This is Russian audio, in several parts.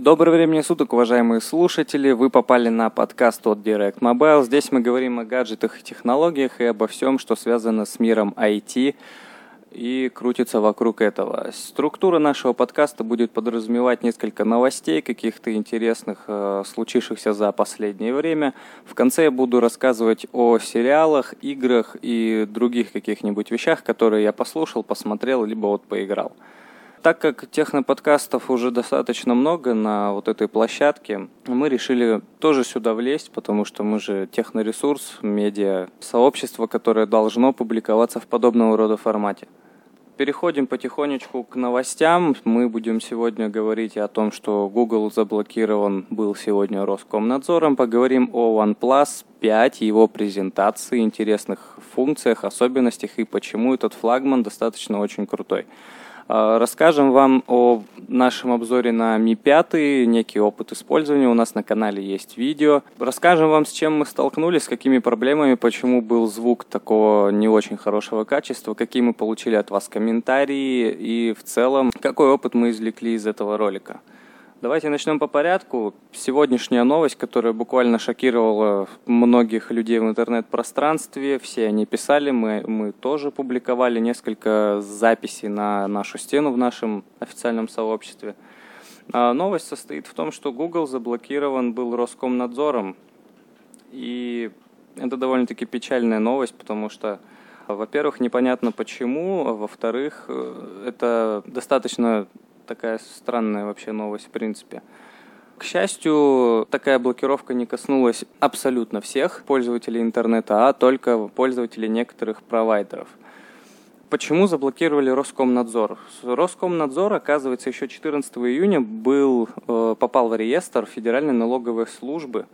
Доброго времени суток, уважаемые слушатели. Вы попали на подкаст от Direct Mobile. Здесь мы говорим о гаджетах и технологиях и обо всем, что связано с миром IT и крутится вокруг этого. Структура нашего подкаста будет подразумевать несколько новостей, каких-то интересных, э, случившихся за последнее время. В конце я буду рассказывать о сериалах, играх и других каких-нибудь вещах, которые я послушал, посмотрел, либо вот поиграл. Так как техноподкастов уже достаточно много на вот этой площадке, мы решили тоже сюда влезть, потому что мы же техноресурс, медиа, сообщество, которое должно публиковаться в подобного рода формате. Переходим потихонечку к новостям. Мы будем сегодня говорить о том, что Google заблокирован был сегодня Роскомнадзором. Поговорим о OnePlus 5, его презентации, интересных функциях, особенностях и почему этот флагман достаточно очень крутой. А, расскажем вам о нашем обзоре на Mi 5, некий опыт использования. У нас на канале есть видео. Расскажем вам, с чем мы столкнулись, с какими проблемами, почему был звук такого не очень хорошего качества, какие мы получили от вас комментарии и в целом, какой опыт мы извлекли из этого ролика. Давайте начнем по порядку. Сегодняшняя новость, которая буквально шокировала многих людей в интернет-пространстве. Все они писали, мы, мы тоже публиковали несколько записей на нашу стену в нашем официальном сообществе. А новость состоит в том, что Google заблокирован был Роскомнадзором. И это довольно-таки печальная новость, потому что во-первых, непонятно почему, а во-вторых, э, это достаточно такая странная вообще новость в принципе. К счастью, такая блокировка не коснулась абсолютно всех пользователей интернета, а только пользователей некоторых провайдеров. Почему заблокировали Роскомнадзор? Роскомнадзор, оказывается, еще 14 июня был, э, попал в реестр Федеральной налоговой службы.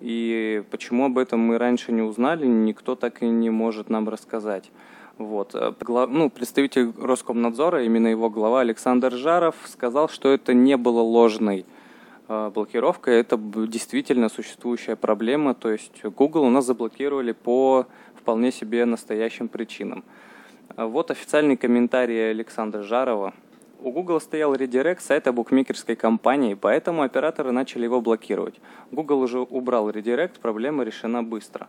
И почему об этом мы раньше не узнали, никто так и не может нам рассказать. Вот. Э, ну, представитель Роскомнадзора, именно его глава Александр Жаров, сказал, что это не было ложной э, блокировкой, это действительно существующая проблема. То есть Google у нас заблокировали по вполне себе настоящим причинам. Э, вот официальный комментарий Александра Жарова. У Google стоял редирект сайта букмекерской компании, поэтому операторы начали его блокировать. Google уже убрал редирект, проблема решена быстро.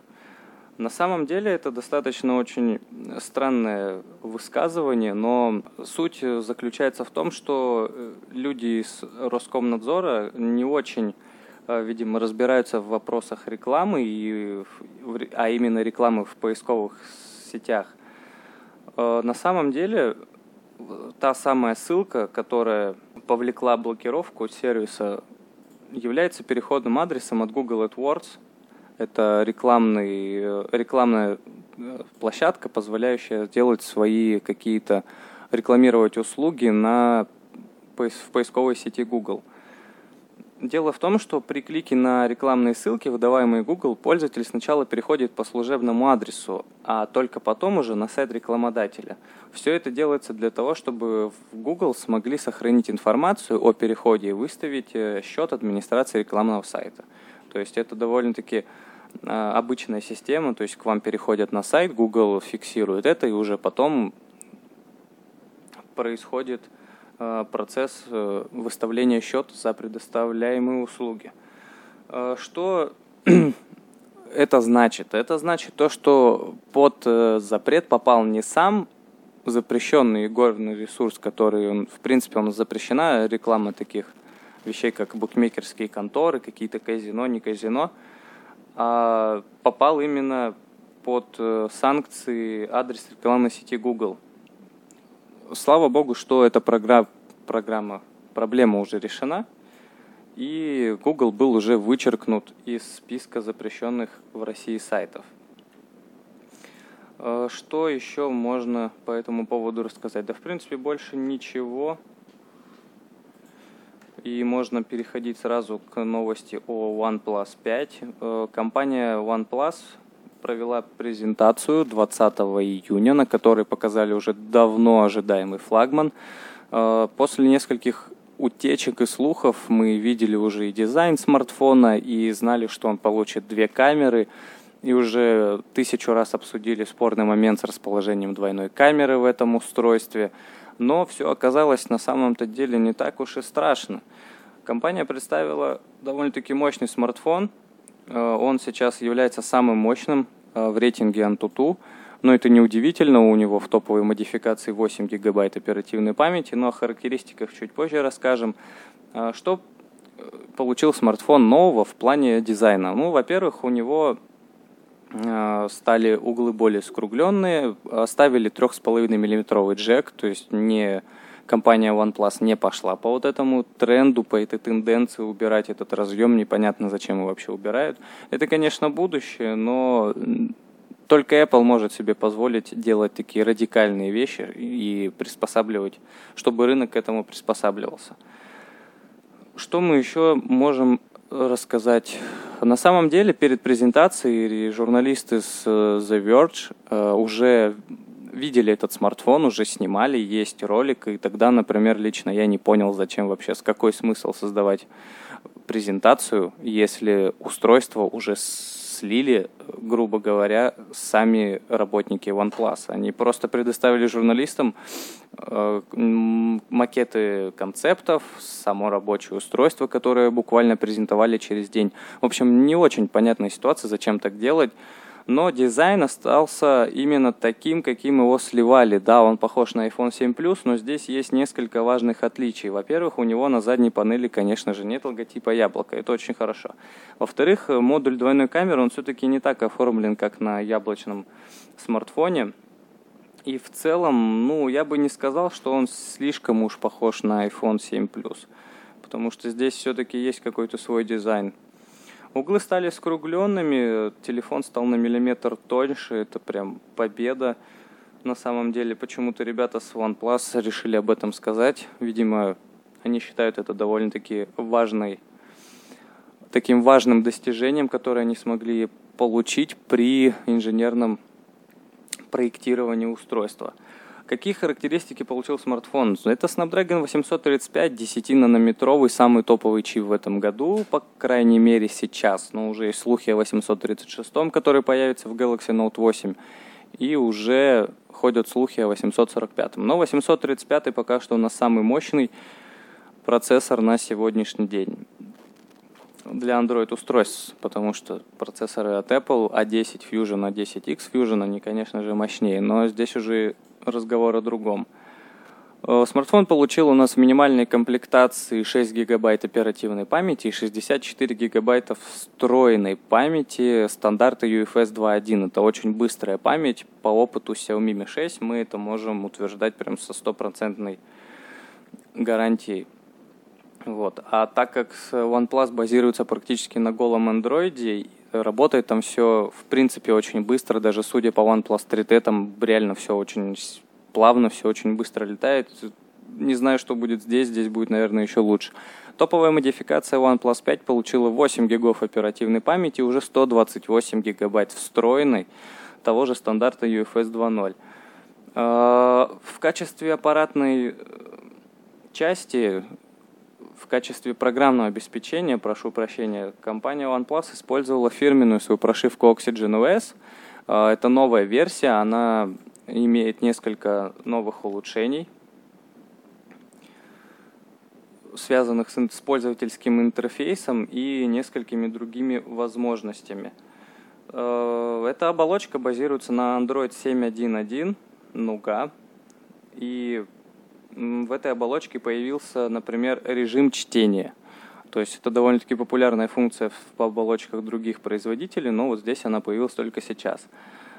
На самом деле это достаточно очень странное высказывание, но суть заключается в том, что э, люди из Роскомнадзора не очень, э, видимо, разбираются в вопросах рекламы, и, а именно рекламы в поисковых сетях. Э, на самом деле та самая ссылка, которая повлекла блокировку сервиса, является переходным адресом от Google AdWords – это рекламный, э, рекламная э, площадка, позволяющая сделать свои какие-то, рекламировать услуги на, в поисковой сети Google. Дело в том, что при клике на рекламные ссылки, выдаваемые Google, пользователь сначала переходит по служебному адресу, а только потом уже на сайт рекламодателя. Все это делается для того, чтобы в Google смогли сохранить информацию о переходе и выставить э, счет администрации рекламного сайта. То есть это довольно-таки а, обычная система, то есть к вам переходят на сайт, Google фиксирует это, и уже потом происходит а, процесс э, выставления счета за предоставляемые услуги. А, что это значит? Это значит то, что под э, запрет попал не сам запрещенный горный ресурс, который, в принципе, он запрещена реклама таких вещей, как букмекерские конторы, какие-то казино, не казино, а попал именно под э, санкции адрес рекламной сети Google. Слава богу, что эта программа, программа, проблема уже решена, и Google был уже вычеркнут из списка запрещенных в России сайтов. Э, что еще можно по этому поводу рассказать? Да, в принципе, больше ничего. И можно переходить сразу к новости о OnePlus 5. Э, компания OnePlus провела презентацию 20 июня, на которой показали уже давно ожидаемый флагман. Э, после нескольких утечек и слухов мы видели уже и дизайн смартфона, и знали, что он получит две камеры, и уже тысячу раз обсудили спорный момент с расположением двойной камеры в этом устройстве – но все оказалось на самом-то деле не так уж и страшно. Компания представила довольно-таки мощный смартфон. Э, он сейчас является самым мощным э, в рейтинге Antutu. Но это не удивительно, у него в топовой модификации 8 гигабайт оперативной памяти, но о характеристиках чуть позже расскажем. Э, что получил смартфон нового в плане дизайна? Ну, во-первых, у него стали углы более скругленные, оставили 3,5 миллиметровый джек, то есть не компания OnePlus не пошла по вот этому тренду, по этой тенденции убирать этот разъем, непонятно зачем его вообще убирают. Это, конечно, будущее, но только Apple может себе позволить делать такие радикальные вещи и приспосабливать, чтобы рынок к этому приспосабливался. Что мы еще можем рассказать? На самом деле, перед презентацией журналисты с э, The Verge э, уже видели этот смартфон, уже снимали, есть ролик, и тогда, например, лично я не понял, зачем вообще, с какой смысл создавать презентацию, если устройство уже слили, грубо говоря, сами работники OnePlus. Они просто предоставили журналистам э, макеты концептов, само рабочее устройство, которое буквально презентовали через день. В общем, не очень понятная ситуация, зачем так делать но дизайн остался именно таким, каким его сливали. Да, он похож на iPhone 7 Plus, но здесь есть несколько важных отличий. Во-первых, у него на задней панели, конечно же, нет логотипа яблока, это очень хорошо. Во-вторых, модуль двойной камеры, он все-таки не так оформлен, как на яблочном смартфоне. И в целом, ну, я бы не сказал, что он слишком уж похож на iPhone 7 Plus, потому что здесь все-таки есть какой-то свой дизайн. Углы стали скругленными, телефон стал на миллиметр тоньше, это прям победа. На самом деле, почему-то ребята с OnePlus решили об этом сказать. Видимо, они считают это довольно-таки важной, таким важным достижением, которое они смогли получить при инженерном проектировании устройства. Какие характеристики получил смартфон? Это Snapdragon 835 10-нанометровый, самый топовый чип в этом году, по крайней мере сейчас. Но уже есть слухи о 836, который появится в Galaxy Note 8. И уже ходят слухи о 845. Но 835 пока что у нас самый мощный процессор на сегодняшний день для Android устройств, потому что процессоры от Apple A10 Fusion, A10X Fusion, они, конечно же, мощнее, но здесь уже разговор о другом. Э, смартфон получил у нас в минимальной комплектации 6 гигабайт оперативной памяти и 64 гигабайта встроенной памяти стандарта UFS 2.1. Это очень быстрая память. По опыту Xiaomi Mi 6 мы это можем утверждать прям со стопроцентной гарантией. Вот. А так как OnePlus базируется практически на голом андроиде, работает там все, в принципе, очень быстро. Даже судя по OnePlus 3T, там реально все очень плавно, все очень быстро летает. Не знаю, что будет здесь, здесь будет, наверное, еще лучше. Топовая модификация OnePlus 5 получила 8 гигов оперативной памяти и уже 128 гигабайт встроенной того же стандарта UFS 2.0. А, в качестве аппаратной части в качестве программного обеспечения, прошу прощения, компания OnePlus использовала фирменную свою прошивку Oxygen OS. А, это новая версия, она имеет несколько новых улучшений, связанных с пользовательским интерфейсом и несколькими другими возможностями. А, эта оболочка базируется на Android 7.1.1 Nougat и в этой оболочке появился, например, режим чтения. То есть это довольно-таки популярная функция в оболочках других производителей, но вот здесь она появилась только сейчас.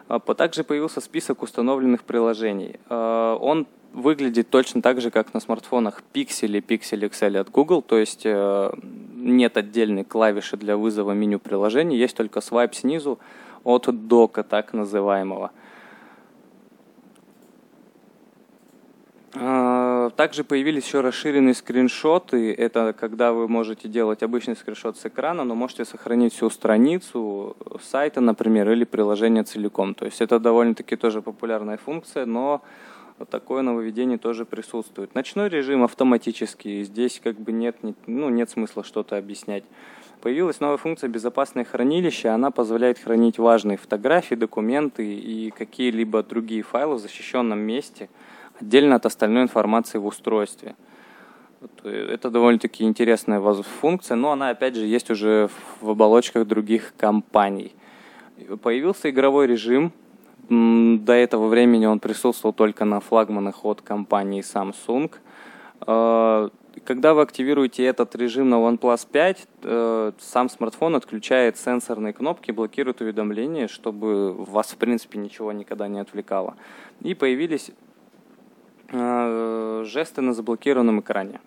А, также появился список установленных приложений. А, он выглядит точно так же, как на смартфонах Pixel и Pixel XL от Google, то есть э, нет отдельной клавиши для вызова меню приложений, есть только свайп снизу от дока так называемого – также появились еще расширенные скриншоты. Это когда вы можете делать обычный скриншот с экрана, но можете сохранить всю страницу сайта, например, или приложение целиком. То есть это довольно-таки тоже популярная функция, но такое нововведение тоже присутствует. Ночной режим автоматический. Здесь как бы нет, ну, нет смысла что-то объяснять. Появилась новая функция «Безопасное хранилище». Она позволяет хранить важные фотографии, документы и какие-либо другие файлы в защищенном месте – отдельно от остальной информации в устройстве. Это довольно-таки интересная функция, но она, опять же, есть уже в оболочках других компаний. Появился игровой режим. До этого времени он присутствовал только на флагманах от компании Samsung. А, когда вы активируете этот режим на OnePlus 5, э, сам смартфон отключает сенсорные кнопки, блокирует уведомления, чтобы вас, в принципе, ничего никогда не отвлекало. И появились э, жесты на заблокированном экране.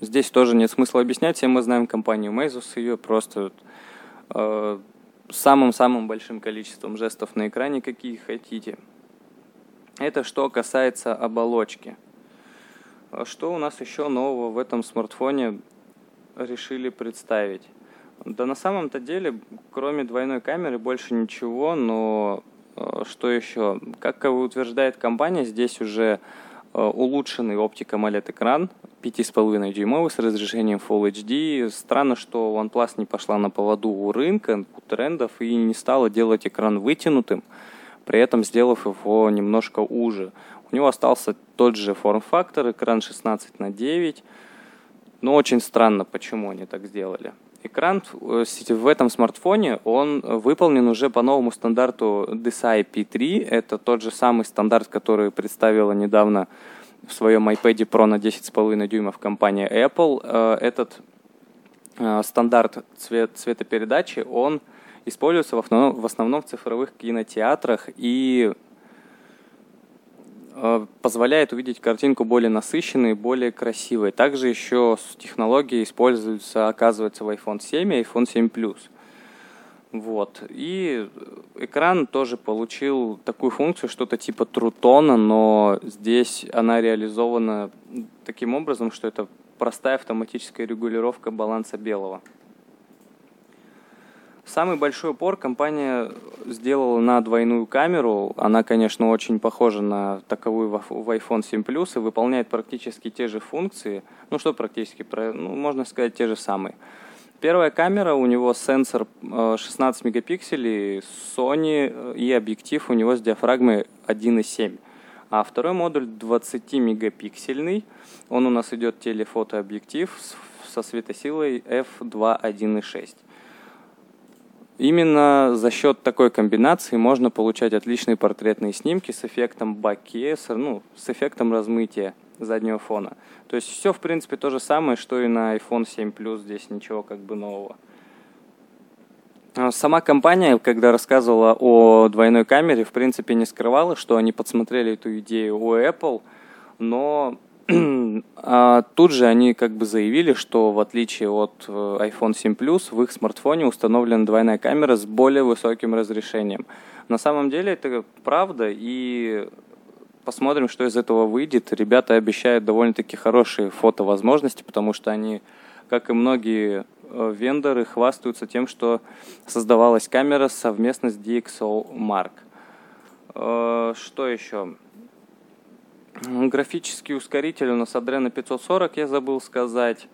Здесь тоже нет смысла объяснять, все мы знаем компанию Meizus, ее просто э, самым-самым большим количеством жестов на экране, какие хотите. Это что касается оболочки. Что у нас еще нового в этом смартфоне решили представить? Да на самом-то деле, кроме двойной камеры, больше ничего, но э, что еще? Как утверждает компания, здесь уже э, улучшенный оптика AMOLED экран 5,5 дюймовый с разрешением Full HD. Странно, что OnePlus не пошла на поводу у рынка, у трендов и не стала делать экран вытянутым, при этом сделав его немножко уже. У него остался тот же форм-фактор, экран 16 на 9. Но очень странно, почему они так сделали. Экран э, в этом смартфоне, он выполнен уже по новому стандарту DSI P3. Это тот же самый стандарт, который представила недавно в своем iPad Pro на 10,5 дюймов компания Apple. Э, этот э, стандарт цвет, цветопередачи, он используется в основном, в основном в цифровых кинотеатрах и позволяет увидеть картинку более насыщенной, более красивой. Также еще технологии используются, оказывается, в iPhone 7 и iPhone 7 Plus. Вот. И экран тоже получил такую функцию, что-то типа трутона, но здесь она реализована таким образом, что это простая автоматическая регулировка баланса белого. Самый большой упор компания сделала на двойную камеру. Она, конечно, очень похожа на таковую в iPhone 7 Plus и выполняет практически те же функции. Ну что практически, ну, можно сказать, те же самые. Первая камера, у него сенсор 16 э, мегапикселей, Sony э, и объектив у него с диафрагмой 1.7. А второй модуль 20 мегапиксельный. Он у нас идет телефотообъектив со светосилой f2.1.6. Именно за счет такой комбинации можно получать отличные портретные снимки с эффектом боке, с, ну, с эффектом размытия заднего фона. То есть все, в принципе, то же самое, что и на iPhone 7 Plus, здесь ничего как бы нового. А сама компания, когда рассказывала о двойной камере, в принципе, не скрывала, что они подсмотрели эту идею у Apple, но а тут же они как бы заявили, что в отличие от э, iPhone 7 Plus в их смартфоне установлена двойная камера с более высоким разрешением. На самом деле это правда, и посмотрим, что из этого выйдет. Ребята обещают довольно-таки хорошие фотовозможности, потому что они, как и многие э, вендоры, хвастаются тем, что создавалась камера совместно с DxOMark. Э, что еще? Графический ускоритель у нас Adreno 540, я забыл сказать.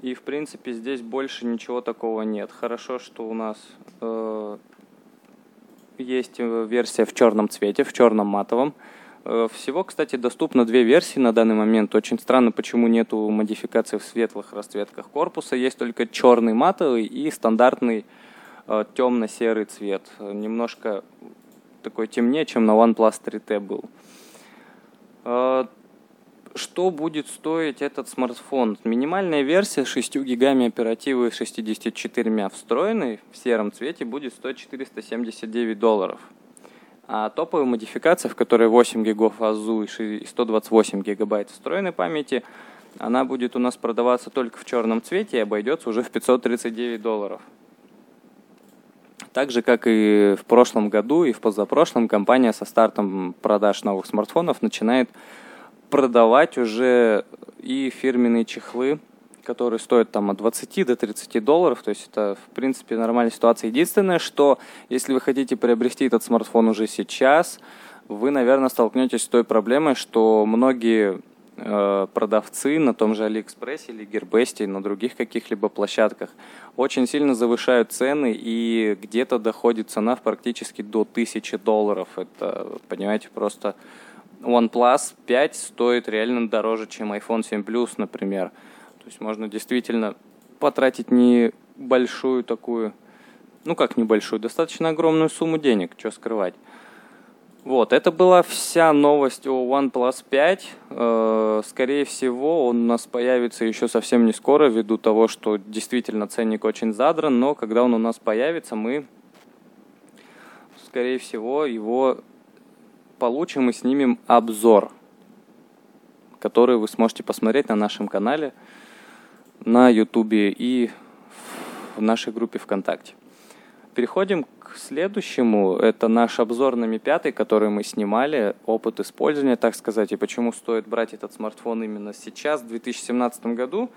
И, в принципе, здесь больше ничего такого нет. Хорошо, что у нас э, есть версия в черном цвете, в черном матовом. Э, всего, кстати, доступно две версии на данный момент. Очень странно, почему нету модификации в светлых расцветках корпуса. Есть только черный матовый и стандартный э, темно-серый цвет. Немножко такой темнее, чем на OnePlus 3T был. А, что будет стоить этот смартфон? Минимальная версия с 6 гигами оперативы и 64 встроенной в сером цвете будет стоить 479 долларов. А топовая модификация, в которой 8 гигов АЗУ и 128 гигабайт встроенной памяти, она будет у нас продаваться только в черном цвете и обойдется уже в 539 долларов. Так же, как и в прошлом году и в позапрошлом, компания со стартом продаж новых смартфонов начинает продавать уже и фирменные чехлы, которые стоят там от 20 до 30 долларов. То есть это, в принципе, нормальная ситуация. Единственное, что если вы хотите приобрести этот смартфон уже сейчас, вы, наверное, столкнетесь с той проблемой, что многие продавцы на том же Алиэкспрессе или Гербесте, на других каких-либо площадках очень сильно завышают цены и где-то доходит цена в практически до 1000 долларов. Это, понимаете, просто OnePlus 5 стоит реально дороже, чем iPhone 7 Plus, например. То есть можно действительно потратить небольшую такую, ну как небольшую, достаточно огромную сумму денег, что скрывать. Вот, это была вся новость о OnePlus 5. Э, скорее всего, он у нас появится еще совсем не скоро, ввиду того, что действительно ценник очень задран, но когда он у нас появится, мы, скорее всего, его получим и снимем обзор, который вы сможете посмотреть на нашем канале, на YouTube и в нашей группе ВКонтакте. Переходим к следующему. Это наш обзор на Mi 5, который мы снимали, опыт использования, так сказать, и почему стоит брать этот смартфон именно сейчас, в 2017 году.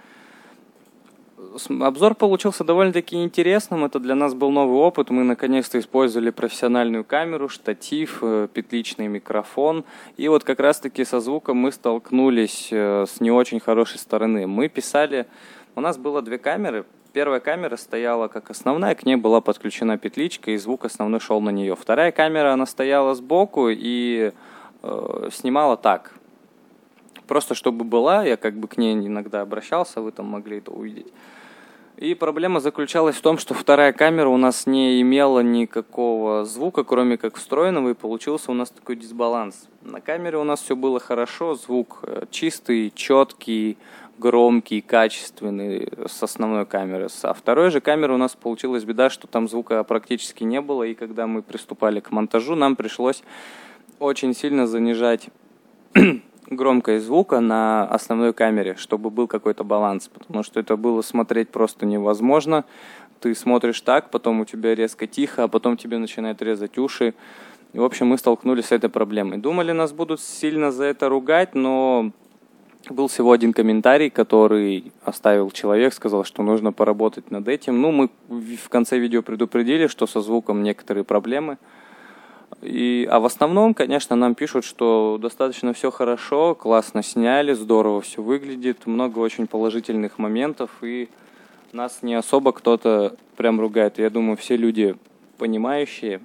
Обзор получился довольно-таки интересным. Это для нас был новый опыт. Мы наконец-то использовали профессиональную камеру, штатив, э, петличный микрофон. И вот как раз-таки со звуком мы столкнулись э, с не очень хорошей стороны. Мы писали... У нас было две камеры, Первая камера стояла как основная, к ней была подключена петличка, и звук основной шел на нее. Вторая камера, она стояла сбоку и э, снимала так. Просто чтобы была, я как бы к ней иногда обращался, вы там могли это увидеть. И проблема заключалась в том, что вторая камера у нас не имела никакого звука, кроме как встроенного, и получился у нас такой дисбаланс. На камере у нас все было хорошо, звук э, чистый, четкий, громкий, качественный с основной камеры. Со второй же камеры у нас получилась беда, что там звука практически не было, и когда мы приступали к монтажу, нам пришлось очень сильно занижать громкость звука на основной камере, чтобы был какой-то баланс, потому что это было смотреть просто невозможно. Ты смотришь так, потом у тебя резко тихо, а потом тебе начинает резать уши. И, в общем, мы столкнулись с этой проблемой. Думали, нас будут сильно за это ругать, но был всего один комментарий, который оставил человек, сказал, что нужно поработать над этим. Ну, мы в конце видео предупредили, что со звуком некоторые проблемы. И, а в основном, конечно, нам пишут, что достаточно все хорошо, классно сняли, здорово все выглядит, много очень положительных моментов, и нас не особо кто-то прям ругает. Я думаю, все люди понимающие,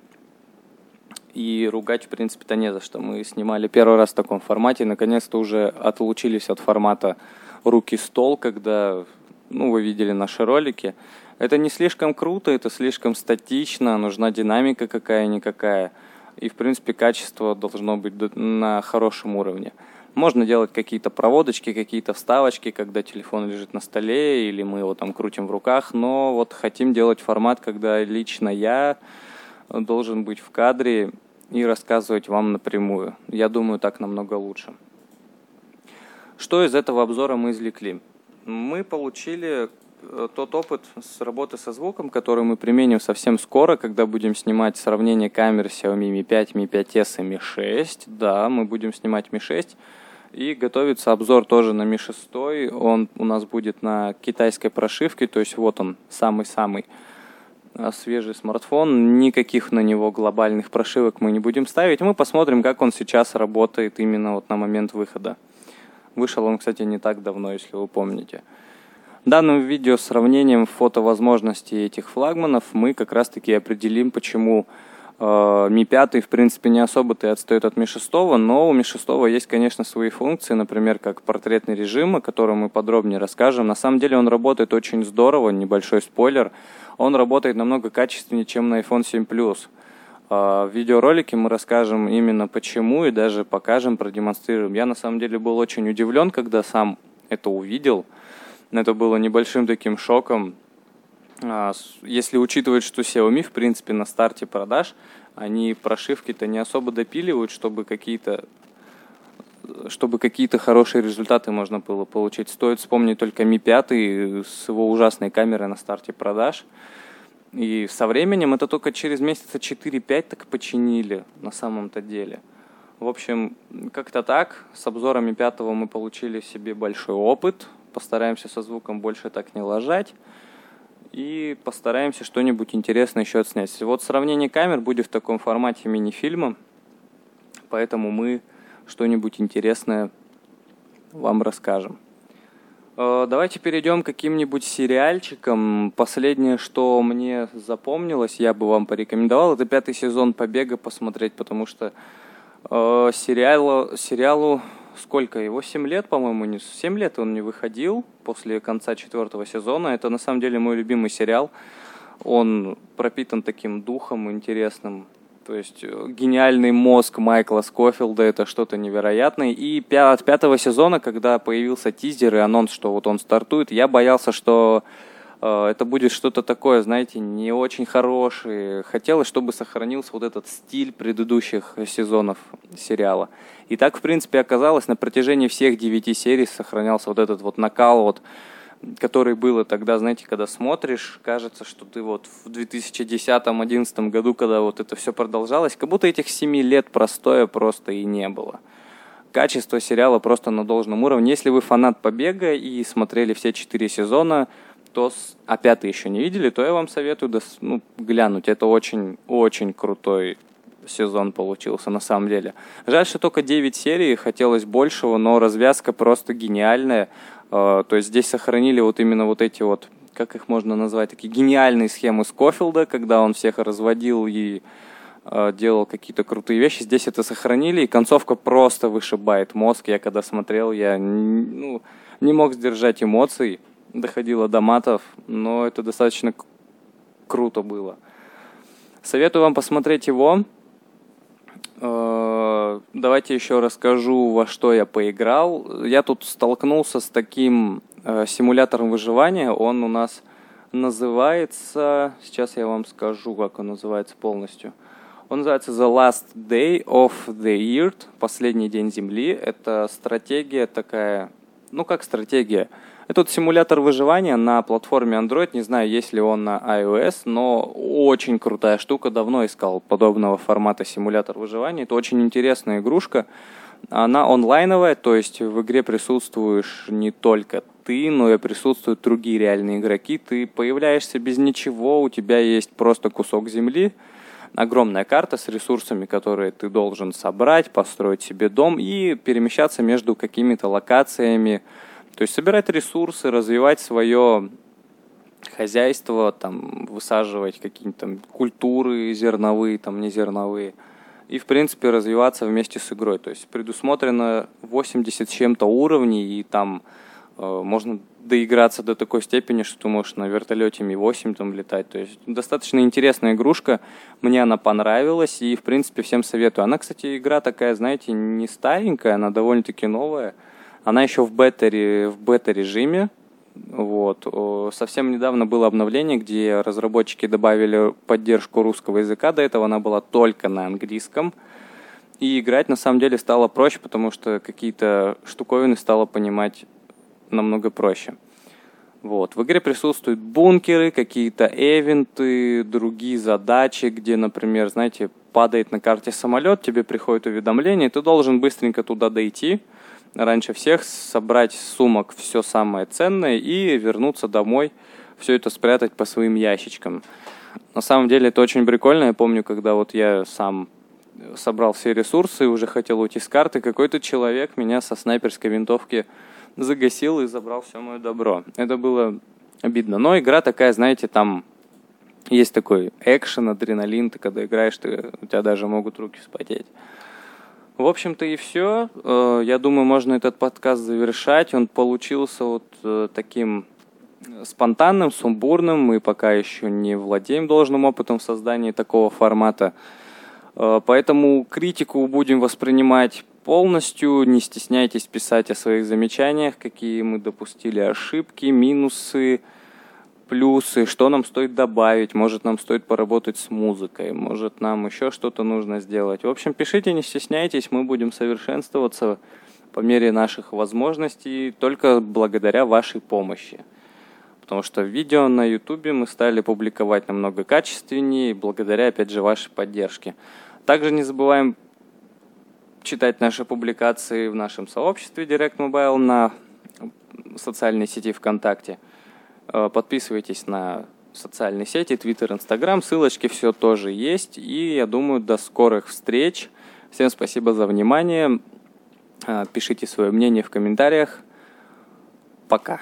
и ругать, в принципе-то, не за что. Мы снимали первый раз в таком формате, наконец-то уже отлучились от формата руки-стол, когда, ну, вы видели наши ролики. Это не слишком круто, это слишком статично, нужна динамика какая-никакая. И, в принципе, качество должно быть на хорошем уровне. Можно делать какие-то проводочки, какие-то вставочки, когда телефон лежит на столе, или мы его там крутим в руках, но вот хотим делать формат, когда лично я должен быть в кадре и рассказывать вам напрямую. Я думаю, так намного лучше. Что из этого обзора мы извлекли? Мы получили э, тот опыт с работы со звуком, который мы применим совсем скоро, когда будем снимать сравнение камер Xiaomi Mi 5, Mi 5s и Mi 6. Да, мы будем снимать Mi 6. И готовится обзор тоже на Mi 6. Он у нас будет на китайской прошивке, то есть вот он, самый-самый свежий смартфон, никаких на него глобальных прошивок мы не будем ставить. Мы посмотрим, как он сейчас работает именно вот на момент выхода. Вышел он, кстати, не так давно, если вы помните. Данным видео сравнением фотовозможностей этих флагманов мы как раз-таки определим, почему Mi 5 в принципе не особо-то и отстает от Mi 6, но у Mi 6 есть, конечно, свои функции, например, как портретный режим, о котором мы подробнее расскажем. На самом деле он работает очень здорово, небольшой спойлер – он работает намного качественнее, чем на iPhone 7 Plus. А, в видеоролике мы расскажем именно почему и даже покажем, продемонстрируем. Я на самом деле был очень удивлен, когда сам это увидел. Это было небольшим таким шоком. А, если учитывать, что Xiaomi, в принципе, на старте продаж, они прошивки-то не особо допиливают, чтобы какие-то чтобы какие-то хорошие результаты можно было получить. Стоит вспомнить только Mi 5 с его ужасной камерой на старте продаж. И со временем это только через месяца 4-5 так починили на самом-то деле. В общем, как-то так. С обзорами пятого мы получили себе большой опыт. Постараемся со звуком больше так не ложать. И постараемся что-нибудь интересное еще отснять. Вот сравнение камер будет в таком формате мини-фильма. Поэтому мы что-нибудь интересное вам расскажем. Э, давайте перейдем к каким-нибудь сериальчикам. Последнее, что мне запомнилось, я бы вам порекомендовал, это пятый сезон «Побега» посмотреть, потому что Э, сериалу, сериалу сколько его? 7 лет, по-моему, не 7 лет он не выходил после конца четвертого сезона. Это на самом деле мой любимый сериал. Он пропитан таким духом интересным. То есть э, гениальный мозг Майкла Скофилда это что-то невероятное. И от пятого сезона, когда появился тизер и анонс, что вот он стартует, я боялся, что это будет что-то такое, знаете, не очень хорошее. Хотелось, чтобы сохранился вот этот стиль предыдущих сезонов сериала. И так, в принципе, оказалось, на протяжении всех девяти серий сохранялся вот этот вот накал, вот который было тогда, знаете, когда смотришь, кажется, что ты вот в 2010-2011 году, когда вот это все продолжалось, как будто этих семи лет простоя просто и не было. Качество сериала просто на должном уровне. Если вы фанат «Побега» и смотрели все четыре сезона, то, а пятый еще не видели, то я вам советую ну, глянуть. Это очень-очень крутой сезон получился на самом деле. Жаль, что только 9 серий, хотелось большего, но развязка просто гениальная. А, то есть здесь сохранили вот именно вот эти вот, как их можно назвать, такие гениальные схемы Скофилда, когда он всех разводил и а, делал какие-то крутые вещи. Здесь это сохранили, и концовка просто вышибает мозг. Я когда смотрел, я ну, не мог сдержать эмоций, доходило до матов, но это достаточно круто было. Советую вам посмотреть его. Э, давайте еще расскажу, во что я поиграл. Я тут столкнулся с таким э, симулятором выживания. Он у нас называется... Сейчас я вам скажу, как он называется полностью. Он называется The Last Day of the Earth, последний день Земли. Это стратегия такая, ну как стратегия, это вот симулятор выживания на платформе Android. Не знаю, есть ли он на iOS, но очень крутая штука. Давно искал подобного формата симулятор выживания. Это очень интересная игрушка. Она онлайновая, то есть в игре присутствуешь не только ты, но и присутствуют другие реальные игроки. Ты появляешься без ничего, у тебя есть просто кусок земли, огромная карта с ресурсами, которые ты должен собрать, построить себе дом и перемещаться между какими-то локациями, то есть собирать ресурсы, развивать свое хозяйство, там, высаживать какие-то там культуры зерновые, там, незерновые. И, в принципе, развиваться вместе с игрой. То есть предусмотрено 80 с чем-то уровней, и там э, можно доиграться до такой степени, что ты можешь на вертолете Ми-8 там летать. То есть достаточно интересная игрушка. Мне она понравилась, и, в принципе, всем советую. Она, кстати, игра такая, знаете, не старенькая, она довольно-таки новая. Она еще в бета, в бета-режиме. Вот. Совсем недавно было обновление, где разработчики добавили поддержку русского языка. До этого она была только на английском. И играть на самом деле стало проще, потому что какие-то штуковины стало понимать намного проще. Вот. В игре присутствуют бункеры, какие-то эвенты, другие задачи, где, например, знаете, падает на карте самолет, тебе приходит уведомление, ты должен быстренько туда дойти – раньше всех, собрать с сумок все самое ценное и вернуться домой, все это спрятать по своим ящичкам. На самом деле это очень прикольно. Я помню, когда вот я сам собрал все ресурсы и уже хотел уйти с карты, какой-то человек меня со снайперской винтовки загасил и забрал все мое добро. Это было обидно. Но игра такая, знаете, там есть такой экшен, адреналин, ты когда играешь, ты, у тебя даже могут руки вспотеть. В общем-то и все. Э, я думаю, можно этот подкаст завершать. Он получился вот э, таким спонтанным, сумбурным. Мы пока еще не владеем должным опытом в создании такого формата. Э, поэтому критику будем воспринимать полностью. Не стесняйтесь писать о своих замечаниях, какие мы допустили ошибки, минусы плюсы, что нам стоит добавить, может нам стоит поработать с музыкой, может нам еще что-то нужно сделать. В общем, пишите, не стесняйтесь, мы будем совершенствоваться по мере наших возможностей только благодаря вашей помощи. Потому что видео на YouTube мы стали публиковать намного качественнее, благодаря, опять же, вашей поддержке. Также не забываем читать наши публикации в нашем сообществе Direct Mobile на социальной сети ВКонтакте – подписывайтесь на социальные сети, Twitter, Instagram. Ссылочки все тоже есть. И я думаю, до скорых встреч. Всем спасибо за внимание. Э, пишите свое мнение в комментариях. Пока.